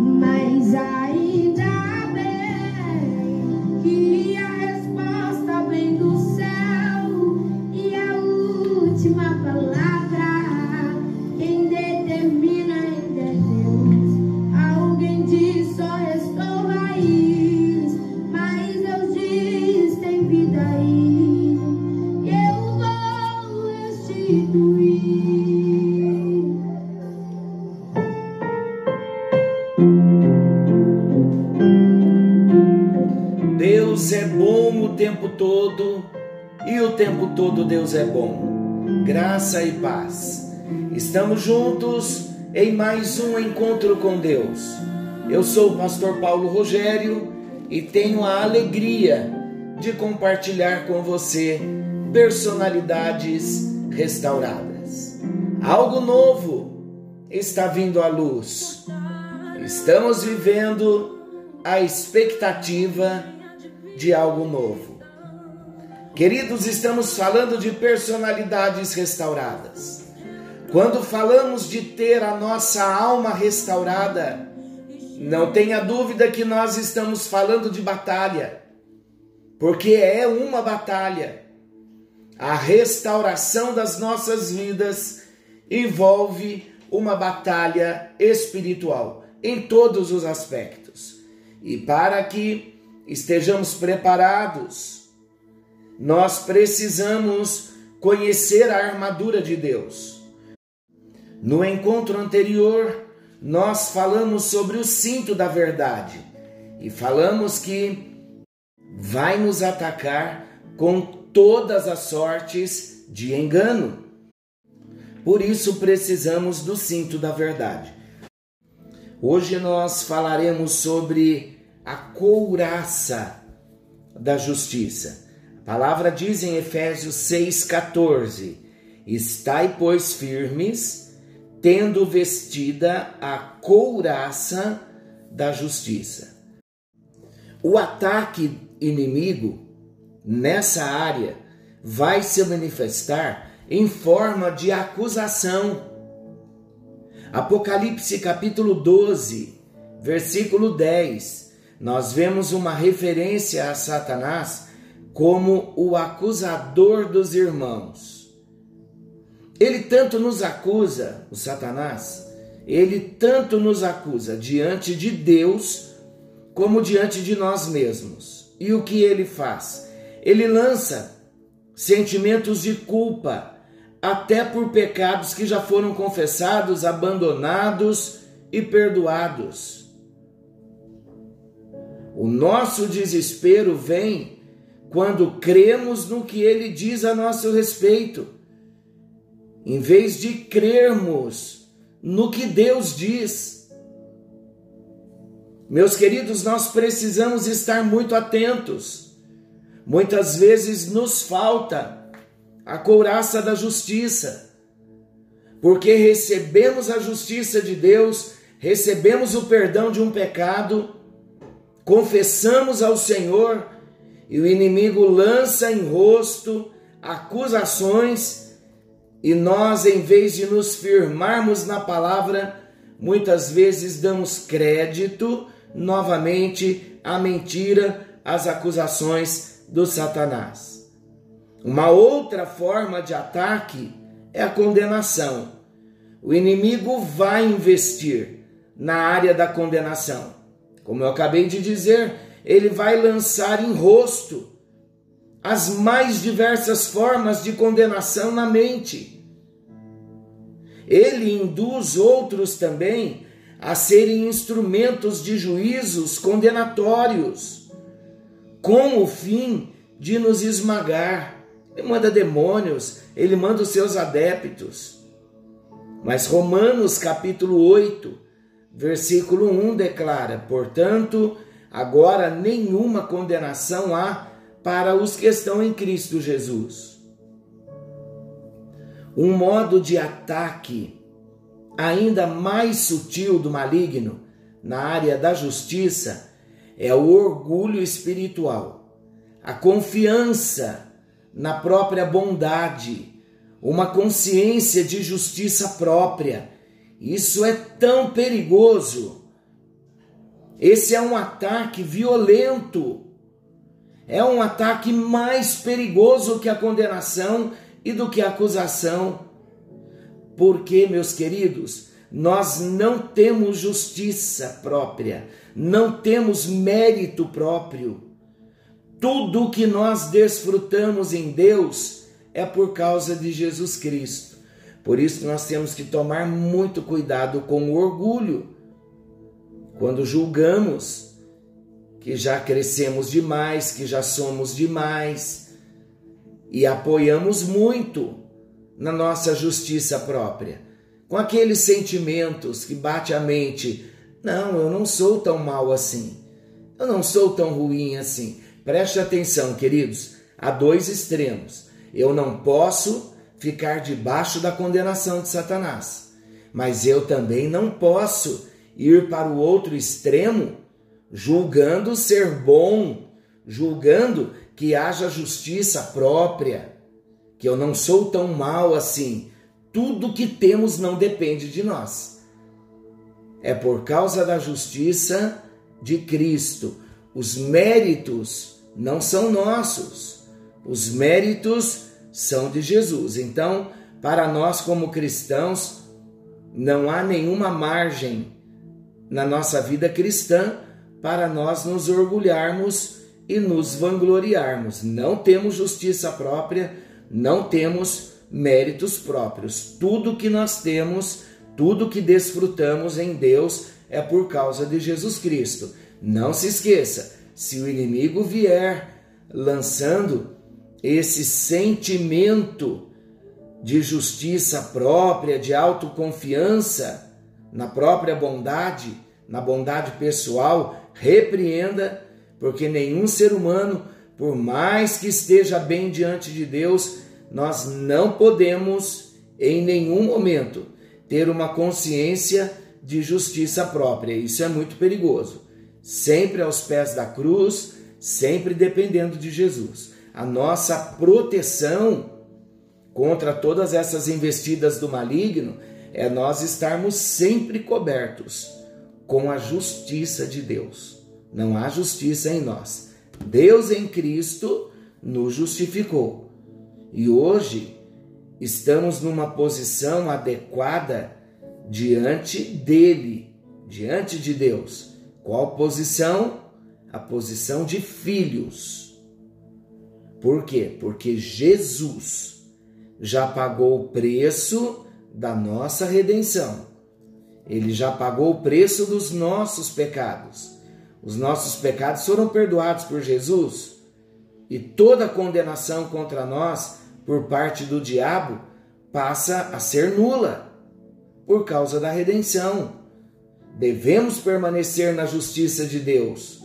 Mas ainda bem todo Deus é bom. Graça e paz. Estamos juntos em mais um encontro com Deus. Eu sou o pastor Paulo Rogério e tenho a alegria de compartilhar com você personalidades restauradas. Algo novo está vindo à luz. Estamos vivendo a expectativa de algo novo. Queridos, estamos falando de personalidades restauradas. Quando falamos de ter a nossa alma restaurada, não tenha dúvida que nós estamos falando de batalha, porque é uma batalha. A restauração das nossas vidas envolve uma batalha espiritual em todos os aspectos. E para que estejamos preparados, nós precisamos conhecer a armadura de Deus. No encontro anterior, nós falamos sobre o cinto da verdade e falamos que vai nos atacar com todas as sortes de engano. Por isso precisamos do cinto da verdade. Hoje nós falaremos sobre a couraça da justiça. Palavra diz em Efésios 6,14: Estai, pois, firmes, tendo vestida a couraça da justiça. O ataque inimigo nessa área vai se manifestar em forma de acusação. Apocalipse capítulo 12, versículo 10, nós vemos uma referência a Satanás como o acusador dos irmãos. Ele tanto nos acusa, o Satanás, ele tanto nos acusa diante de Deus como diante de nós mesmos. E o que ele faz? Ele lança sentimentos de culpa, até por pecados que já foram confessados, abandonados e perdoados. O nosso desespero vem quando cremos no que ele diz a nosso respeito, em vez de crermos no que Deus diz. Meus queridos, nós precisamos estar muito atentos. Muitas vezes nos falta a couraça da justiça, porque recebemos a justiça de Deus, recebemos o perdão de um pecado, confessamos ao Senhor e o inimigo lança em rosto acusações e nós, em vez de nos firmarmos na palavra, muitas vezes damos crédito novamente à mentira, às acusações do Satanás. Uma outra forma de ataque é a condenação. O inimigo vai investir na área da condenação. Como eu acabei de dizer, ele vai lançar em rosto as mais diversas formas de condenação na mente. Ele induz outros também a serem instrumentos de juízos condenatórios, com o fim de nos esmagar ele manda demônios, ele manda os seus adeptos. Mas Romanos capítulo 8, versículo 1 declara: Portanto, agora nenhuma condenação há para os que estão em Cristo Jesus. Um modo de ataque ainda mais sutil do maligno na área da justiça é o orgulho espiritual, a confiança na própria bondade, uma consciência de justiça própria. Isso é tão perigoso Esse é um ataque violento. É um ataque mais perigoso que a condenação e do que a acusação. Porque, meus queridos, nós não temos justiça própria, não temos mérito próprio. Tudo que nós desfrutamos em Deus é por causa de Jesus Cristo. Por isso nós temos que tomar muito cuidado com o orgulho. Quando julgamos que já crescemos demais, que já somos demais e apoiamos muito na nossa justiça própria, com aqueles sentimentos que bate a mente, não, eu não sou tão mal assim. Eu não sou tão ruim assim. Preste atenção, queridos, há dois extremos. Eu não posso ficar debaixo da condenação de Satanás. Mas eu também não posso ir para o outro extremo, julgando ser bom, julgando que haja justiça própria, que eu não sou tão mal assim. Tudo que temos não depende de nós. É por causa da justiça de Cristo. Os méritos não são nossos. Os méritos são de Jesus. Então, para nós como cristãos, não há nenhuma margem na nossa vida cristã para nós nos orgulharmos e nos vangloriarmos. Não temos justiça própria, não temos méritos próprios. Tudo que nós temos, tudo que desfrutamos em Deus é por causa de Jesus Cristo. Não se esqueça, se o inimigo vier lançando esse sentimento de justiça própria, de autoconfiança na própria bondade, na bondade pessoal, repreenda, porque nenhum ser humano, por mais que esteja bem diante de Deus, nós não podemos em nenhum momento ter uma consciência de justiça própria. Isso é muito perigoso. Sempre aos pés da cruz, sempre dependendo de Jesus a nossa proteção contra todas essas investidas do maligno é nós estarmos sempre cobertos com a justiça de Deus. Não há justiça em nós. Deus em Cristo nos justificou. E hoje estamos numa posição adequada diante dele, diante de Deus. Qual posição? A posição de filhos por quê? Porque Jesus já pagou o preço da nossa redenção. Ele já pagou o preço dos nossos pecados. Os nossos pecados foram perdoados por Jesus e toda condenação contra nós por parte do diabo passa a ser nula por causa da redenção. Devemos permanecer na justiça de Deus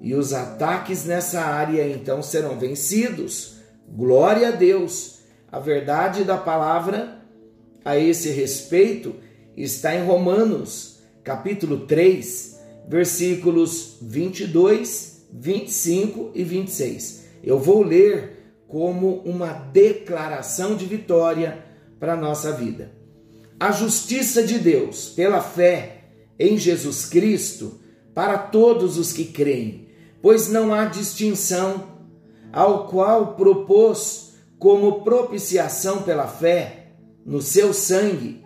e os ataques nessa área então serão vencidos. Glória a Deus! A verdade da palavra a esse respeito está em Romanos, capítulo 3, versículos 22, 25 e 26. Eu vou ler como uma declaração de vitória para a nossa vida. A justiça de Deus, pela fé em Jesus Cristo, para todos os que creem pois não há distinção, ao qual propôs como propiciação pela fé no seu sangue,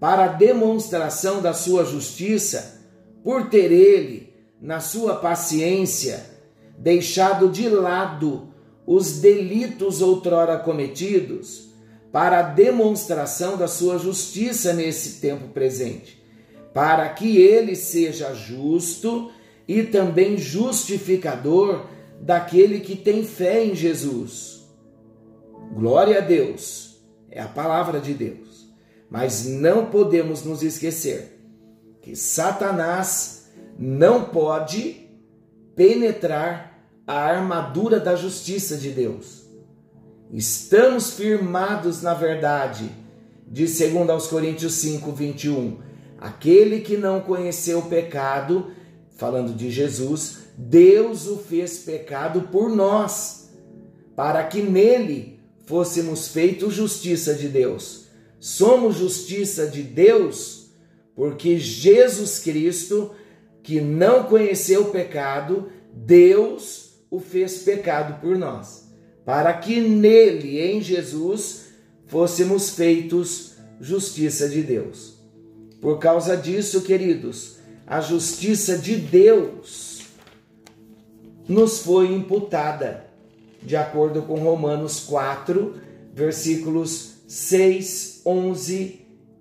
para demonstração da sua justiça, por ter ele, na sua paciência, deixado de lado os delitos outrora cometidos, para demonstração da sua justiça nesse tempo presente, para que ele seja justo e também justificador daquele que tem fé em Jesus. Glória a Deus, é a palavra de Deus. Mas não podemos nos esquecer que Satanás não pode penetrar a armadura da justiça de Deus. Estamos firmados na verdade, de 2 aos Coríntios 5, 21. Aquele que não conheceu o pecado, falando de Jesus, Deus o fez pecado por nós, para que nele fôssemos feitos justiça de Deus. Somos justiça de Deus porque Jesus Cristo que não conheceu o pecado, Deus o fez pecado por nós, para que nele, em Jesus, fôssemos feitos justiça de Deus. Por causa disso, queridos, a justiça de Deus nos foi imputada, de acordo com Romanos 4, versículos 6, 11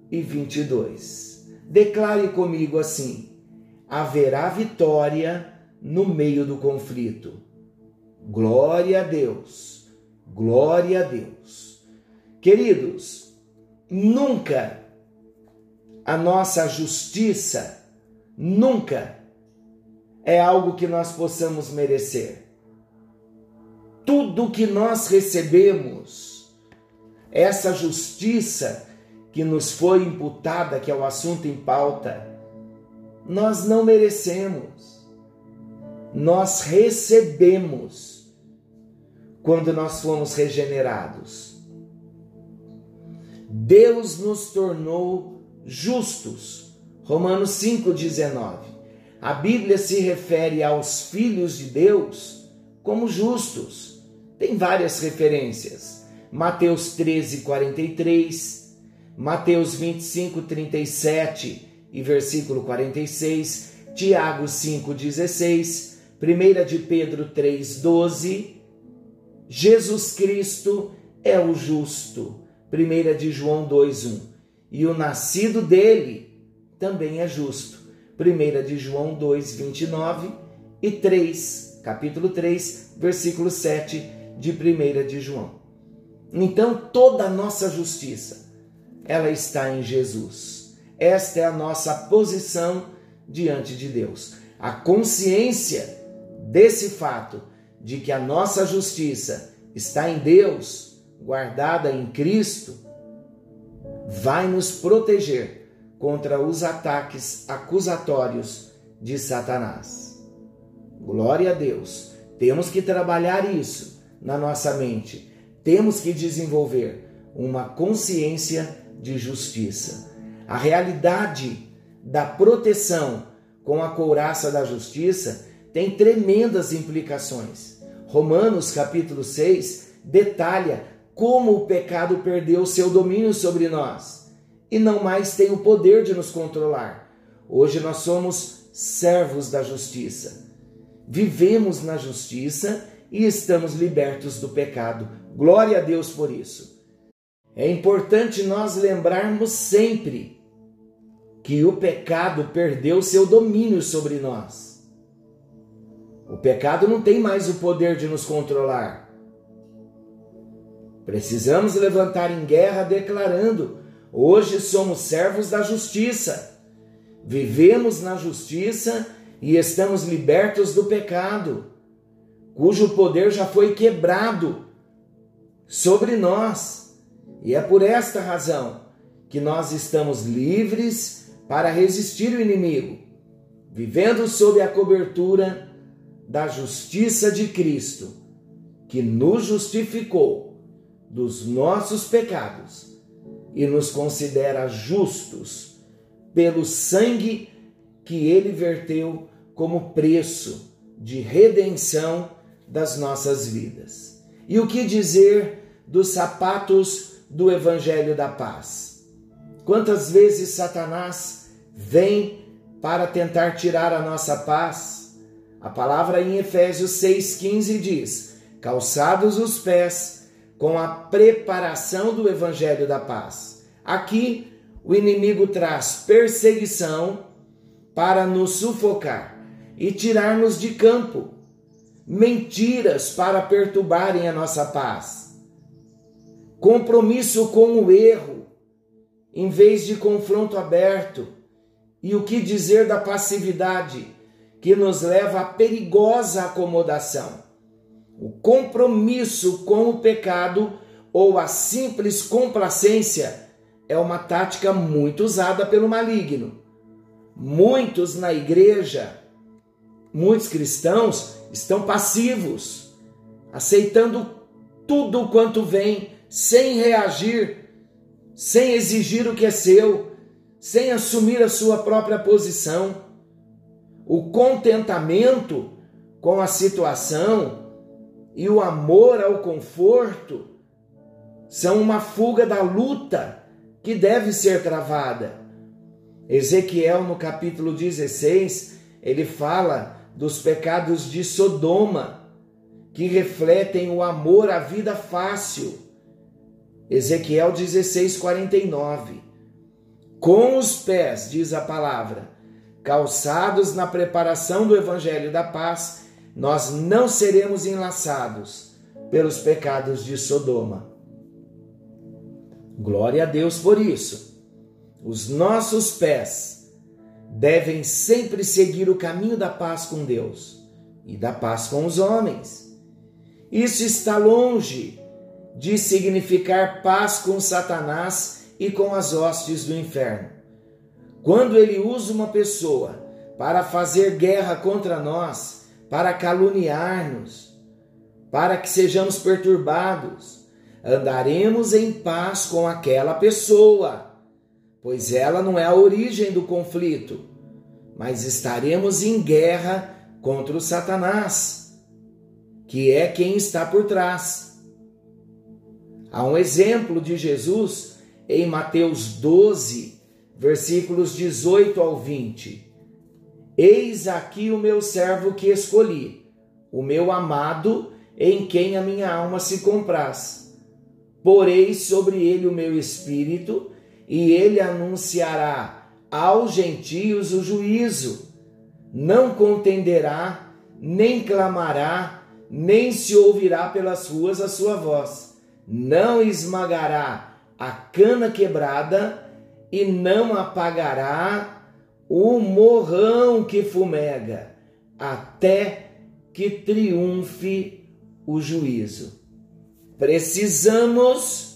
e 22. Declare comigo assim: haverá vitória no meio do conflito. Glória a Deus, glória a Deus. Queridos, nunca a nossa justiça, nunca é algo que nós possamos merecer. Tudo que nós recebemos, essa justiça que nos foi imputada, que é o assunto em pauta, nós não merecemos. Nós recebemos quando nós fomos regenerados. Deus nos tornou justos. Romanos 5,19. A Bíblia se refere aos filhos de Deus como justos. Tem várias referências. Mateus 13, 43, Mateus 25, 37 e versículo 46, Tiago 5, 16, 1 de Pedro 3, 12, Jesus Cristo é o justo, 1 de João 2, 1, e o nascido dele também é justo. 1 de João 2, 29 e 3, capítulo 3, versículo 7 de 1 de João. Então toda a nossa justiça, ela está em Jesus. Esta é a nossa posição diante de Deus. A consciência desse fato de que a nossa justiça está em Deus, guardada em Cristo, vai nos proteger contra os ataques acusatórios de Satanás. Glória a Deus. Temos que trabalhar isso na nossa mente. Temos que desenvolver uma consciência de justiça. A realidade da proteção com a couraça da justiça tem tremendas implicações. Romanos capítulo 6 detalha como o pecado perdeu seu domínio sobre nós e não mais tem o poder de nos controlar. Hoje nós somos servos da justiça. Vivemos na justiça e estamos libertos do pecado. Glória a Deus por isso. É importante nós lembrarmos sempre que o pecado perdeu seu domínio sobre nós. O pecado não tem mais o poder de nos controlar. Precisamos levantar em guerra declarando Hoje somos servos da justiça. Vivemos na justiça e estamos libertos do pecado, cujo poder já foi quebrado sobre nós. E é por esta razão que nós estamos livres para resistir o inimigo, vivendo sob a cobertura da justiça de Cristo, que nos justificou dos nossos pecados e nos considera justos pelo sangue que ele verteu como preço de redenção das nossas vidas. E o que dizer dos sapatos do Evangelho da Paz? Quantas vezes Satanás vem para tentar tirar a nossa paz? A palavra em Efésios 6,15 diz: calçados os pés com a preparação do evangelho da paz. Aqui, o inimigo traz perseguição para nos sufocar e tirar-nos de campo, mentiras para perturbarem a nossa paz, compromisso com o erro, em vez de confronto aberto, e o que dizer da passividade que nos leva à perigosa acomodação? O compromisso com o pecado ou a simples complacência é uma tática muito usada pelo maligno. Muitos na igreja, muitos cristãos estão passivos, aceitando tudo quanto vem, sem reagir, sem exigir o que é seu, sem assumir a sua própria posição. o contentamento com a situação e o amor ao conforto são uma fuga da luta que deve ser travada. Ezequiel, no capítulo 16, ele fala dos pecados de Sodoma, que refletem o amor à vida fácil. Ezequiel 16, 49. Com os pés, diz a palavra, calçados na preparação do evangelho da paz, nós não seremos enlaçados pelos pecados de Sodoma. Glória a Deus por isso. Os nossos pés devem sempre seguir o caminho da paz com Deus e da paz com os homens. Isso está longe de significar paz com Satanás e com as hostes do inferno. Quando ele usa uma pessoa para fazer guerra contra nós, para caluniar-nos, para que sejamos perturbados, andaremos em paz com aquela pessoa, pois ela não é a origem do conflito, mas estaremos em guerra contra o Satanás que é quem está por trás. Há um exemplo de Jesus em Mateus 12, versículos 18 ao 20. Eis aqui o meu servo que escolhi, o meu amado, em quem a minha alma se compraz. Porei sobre ele o meu espírito, e ele anunciará aos gentios o juízo. Não contenderá, nem clamará, nem se ouvirá pelas ruas a sua voz. Não esmagará a cana quebrada e não apagará o morrão que fumega, até que triunfe o juízo. Precisamos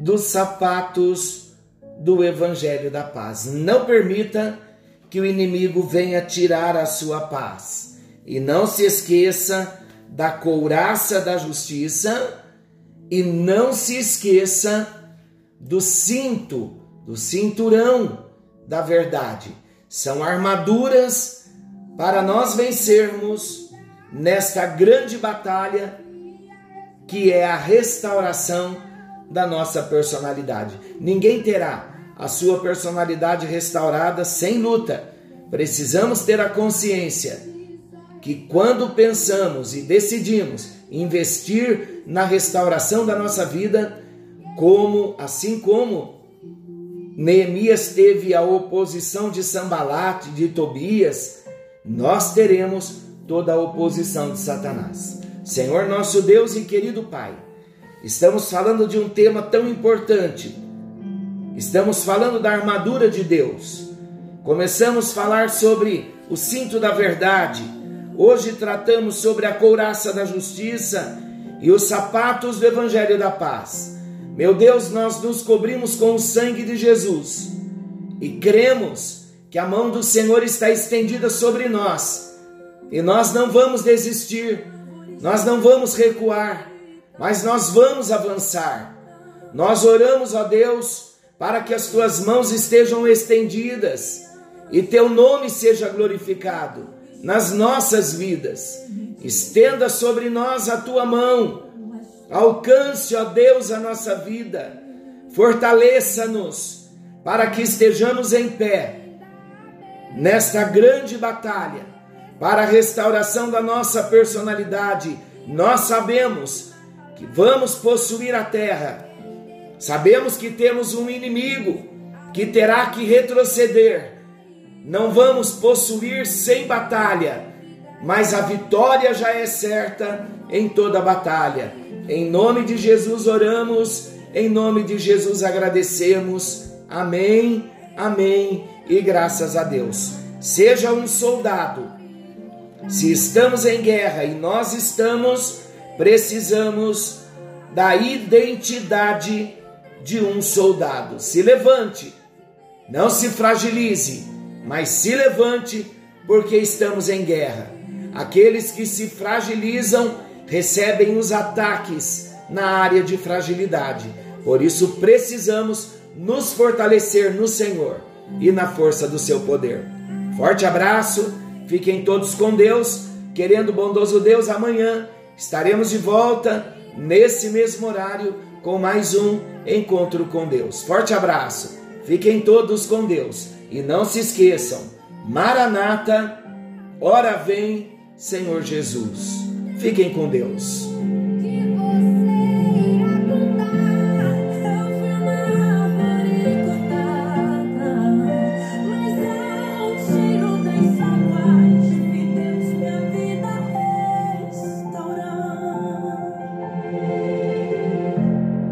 dos sapatos do Evangelho da Paz. Não permita que o inimigo venha tirar a sua paz e não se esqueça da couraça da justiça e não se esqueça do cinto, do cinturão da verdade. São armaduras para nós vencermos nesta grande batalha que é a restauração da nossa personalidade. Ninguém terá a sua personalidade restaurada sem luta. Precisamos ter a consciência que quando pensamos e decidimos investir na restauração da nossa vida, como assim como Neemias teve a oposição de Sambalate, de Tobias, nós teremos toda a oposição de Satanás. Senhor nosso Deus e querido Pai, estamos falando de um tema tão importante. Estamos falando da armadura de Deus. Começamos a falar sobre o cinto da verdade Hoje tratamos sobre a couraça da justiça e os sapatos do evangelho da paz. Meu Deus, nós nos cobrimos com o sangue de Jesus e cremos que a mão do Senhor está estendida sobre nós. E nós não vamos desistir, nós não vamos recuar, mas nós vamos avançar. Nós oramos a Deus para que as tuas mãos estejam estendidas e teu nome seja glorificado nas nossas vidas. Estenda sobre nós a tua mão. Alcance, ó Deus, a nossa vida. Fortaleça-nos para que estejamos em pé nesta grande batalha para a restauração da nossa personalidade. Nós sabemos que vamos possuir a terra. Sabemos que temos um inimigo que terá que retroceder não vamos possuir sem batalha, mas a vitória já é certa em toda batalha. Em nome de Jesus oramos, em nome de Jesus agradecemos. Amém, amém e graças a Deus. Seja um soldado. Se estamos em guerra e nós estamos, precisamos da identidade de um soldado. Se levante, não se fragilize mas se levante, porque estamos em guerra. Aqueles que se fragilizam recebem os ataques na área de fragilidade. Por isso precisamos nos fortalecer no Senhor e na força do seu poder. Forte abraço, fiquem todos com Deus, querendo bondoso Deus, amanhã estaremos de volta nesse mesmo horário com mais um encontro com Deus. Forte abraço, fiquem todos com Deus e não se esqueçam, Maranata, hora vem, Senhor Jesus. Fiquem com Deus.